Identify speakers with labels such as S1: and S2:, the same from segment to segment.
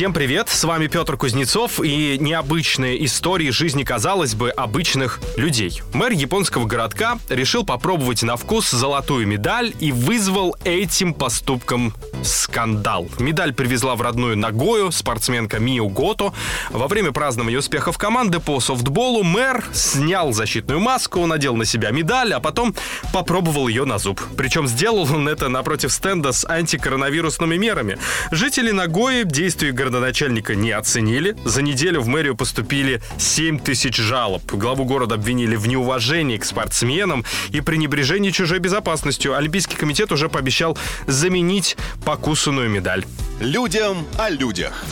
S1: Всем привет, с вами Петр Кузнецов и необычные истории жизни, казалось бы, обычных людей. Мэр японского городка решил попробовать на вкус золотую медаль и вызвал этим поступком скандал. Медаль привезла в родную Нагою спортсменка Мио Гото. Во время празднования успехов команды по софтболу мэр снял защитную маску, надел на себя медаль, а потом попробовал ее на зуб. Причем сделал он это напротив стенда с антикоронавирусными мерами. Жители Нагои действия городоначальника не оценили. За неделю в мэрию поступили 7 тысяч жалоб. Главу города обвинили в неуважении к спортсменам и пренебрежении чужой безопасностью. Олимпийский комитет уже пообещал заменить покусанную медаль.
S2: Людям о людях.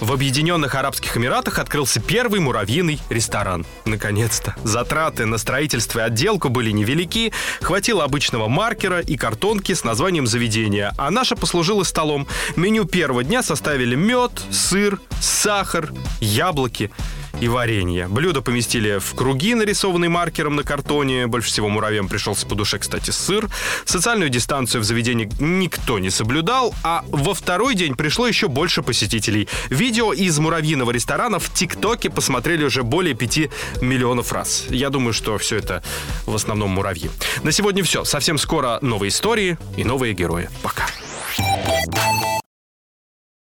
S1: В Объединенных Арабских Эмиратах открылся первый муравьиный ресторан. Наконец-то. Затраты на строительство и отделку были невелики, хватило обычного маркера и картонки с названием заведения, а наша послужила столом. Меню первого дня составили мед, сыр, сахар, яблоки и варенье. Блюдо поместили в круги, нарисованные маркером на картоне. Больше всего муравьям пришелся по душе, кстати, сыр. Социальную дистанцию в заведении никто не соблюдал, а во второй день пришло еще больше посетителей. Видео из муравьиного ресторана в ТикТоке посмотрели уже более 5 миллионов раз. Я думаю, что все это в основном муравьи. На сегодня все. Совсем скоро новые истории и новые герои. Пока.